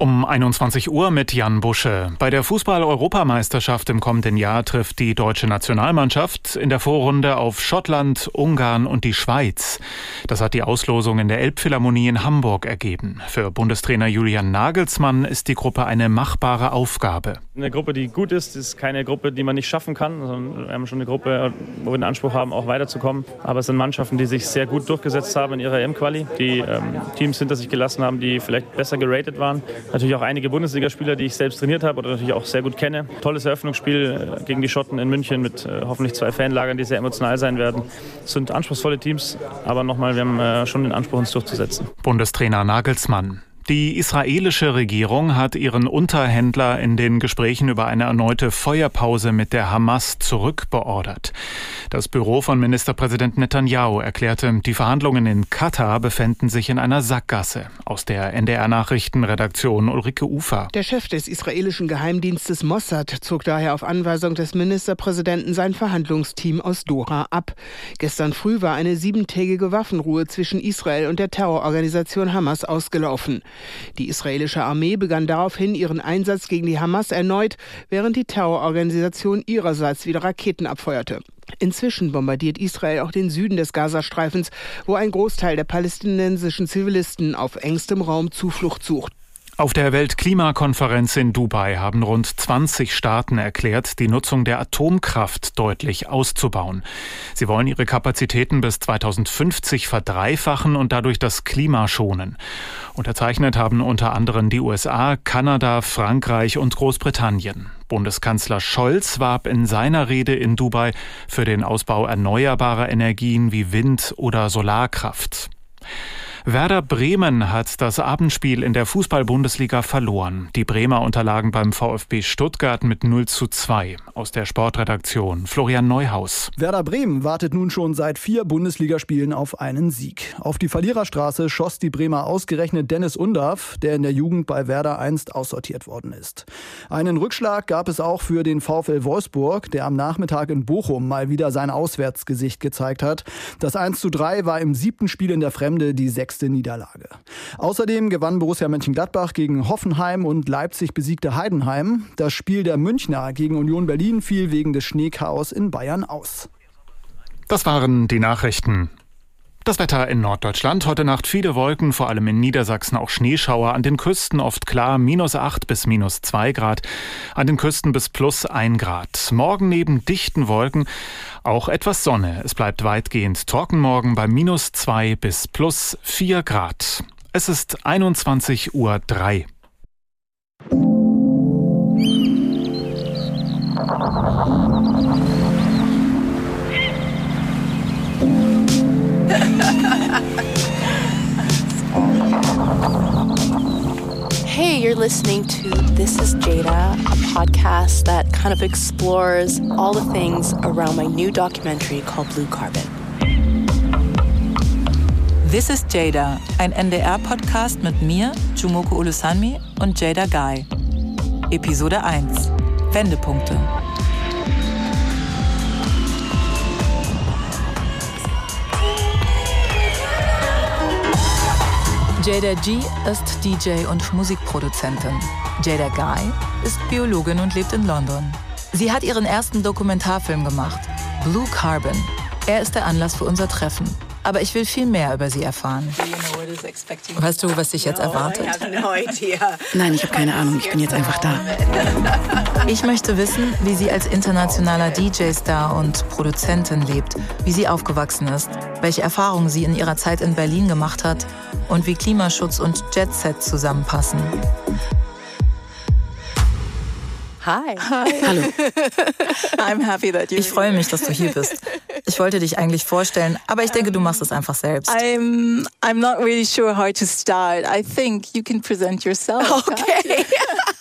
Um 21 Uhr mit Jan Busche. Bei der Fußball-Europameisterschaft im kommenden Jahr trifft die deutsche Nationalmannschaft in der Vorrunde auf Schottland, Ungarn und die Schweiz. Das hat die Auslosung in der Elbphilharmonie in Hamburg ergeben. Für Bundestrainer Julian Nagelsmann ist die Gruppe eine machbare Aufgabe. Eine Gruppe, die gut ist, ist keine Gruppe, die man nicht schaffen kann. Wir haben schon eine Gruppe, wo wir den Anspruch haben, auch weiterzukommen. Aber es sind Mannschaften, die sich sehr gut durchgesetzt haben in ihrer M-Quali, die ähm, Teams hinter sich gelassen haben, die vielleicht besser geratet waren. Natürlich auch einige Bundesligaspieler, die ich selbst trainiert habe oder natürlich auch sehr gut kenne. Tolles Eröffnungsspiel äh, gegen die Schotten in München mit äh, hoffentlich zwei Fanlagern, die sehr emotional sein werden. Es sind anspruchsvolle Teams, aber nochmal, wir haben äh, schon den Anspruch, uns durchzusetzen. Bundestrainer Nagelsmann. Die israelische Regierung hat ihren Unterhändler in den Gesprächen über eine erneute Feuerpause mit der Hamas zurückbeordert. Das Büro von Ministerpräsident Netanyahu erklärte, die Verhandlungen in Katar befänden sich in einer Sackgasse. Aus der NDR-Nachrichtenredaktion Ulrike Ufer. Der Chef des israelischen Geheimdienstes Mossad zog daher auf Anweisung des Ministerpräsidenten sein Verhandlungsteam aus Doha ab. Gestern früh war eine siebentägige Waffenruhe zwischen Israel und der Terrororganisation Hamas ausgelaufen. Die israelische Armee begann daraufhin ihren Einsatz gegen die Hamas erneut, während die Terrororganisation ihrerseits wieder Raketen abfeuerte. Inzwischen bombardiert Israel auch den Süden des Gazastreifens, wo ein Großteil der palästinensischen Zivilisten auf engstem Raum Zuflucht sucht. Auf der Weltklimakonferenz in Dubai haben rund 20 Staaten erklärt, die Nutzung der Atomkraft deutlich auszubauen. Sie wollen ihre Kapazitäten bis 2050 verdreifachen und dadurch das Klima schonen. Unterzeichnet haben unter anderem die USA, Kanada, Frankreich und Großbritannien. Bundeskanzler Scholz warb in seiner Rede in Dubai für den Ausbau erneuerbarer Energien wie Wind- oder Solarkraft. Werder Bremen hat das Abendspiel in der Fußball-Bundesliga verloren. Die Bremer unterlagen beim VfB Stuttgart mit 0 zu 2. Aus der Sportredaktion Florian Neuhaus. Werder Bremen wartet nun schon seit vier Bundesligaspielen auf einen Sieg. Auf die Verliererstraße schoss die Bremer ausgerechnet Dennis Undaff, der in der Jugend bei Werder einst aussortiert worden ist. Einen Rückschlag gab es auch für den VfL Wolfsburg, der am Nachmittag in Bochum mal wieder sein Auswärtsgesicht gezeigt hat. Das 1 zu 3 war im siebten Spiel in der Fremde die sechste sechste Niederlage. Außerdem gewann Borussia Mönchengladbach gegen Hoffenheim und Leipzig besiegte Heidenheim. Das Spiel der Münchner gegen Union Berlin fiel wegen des Schneechaos in Bayern aus. Das waren die Nachrichten. Das Wetter in Norddeutschland. Heute Nacht viele Wolken, vor allem in Niedersachsen auch Schneeschauer. An den Küsten oft klar, minus 8 bis minus 2 Grad. An den Küsten bis plus 1 Grad. Morgen neben dichten Wolken auch etwas Sonne. Es bleibt weitgehend trocken morgen bei minus 2 bis plus 4 Grad. Es ist 21.03 Uhr. Hey, you're listening to This is Jada, a podcast that kind of explores all the things around my new documentary called Blue Carbon. This is Jada, ein NDR-Podcast mit mir, Jumoko Ulusanmi und Jada Guy. Episode 1 Wendepunkte. Jada G ist DJ und Musikproduzentin. Jada Guy ist Biologin und lebt in London. Sie hat ihren ersten Dokumentarfilm gemacht, Blue Carbon. Er ist der Anlass für unser Treffen. Aber ich will viel mehr über sie erfahren. Weißt du, was dich jetzt erwartet? Nein, ich habe keine Ahnung. Ich bin jetzt einfach da. Ich möchte wissen, wie sie als internationaler DJ-Star und Produzentin lebt, wie sie aufgewachsen ist, welche Erfahrungen sie in ihrer Zeit in Berlin gemacht hat und wie Klimaschutz und Jet-Set zusammenpassen. Hi. Hi. Hallo. I'm happy that you ich freue mich, dass du hier bist. Ich wollte dich eigentlich vorstellen, aber ich denke, du machst es einfach selbst. I'm I'm not really sure how to start. I think you can present yourself. Okay.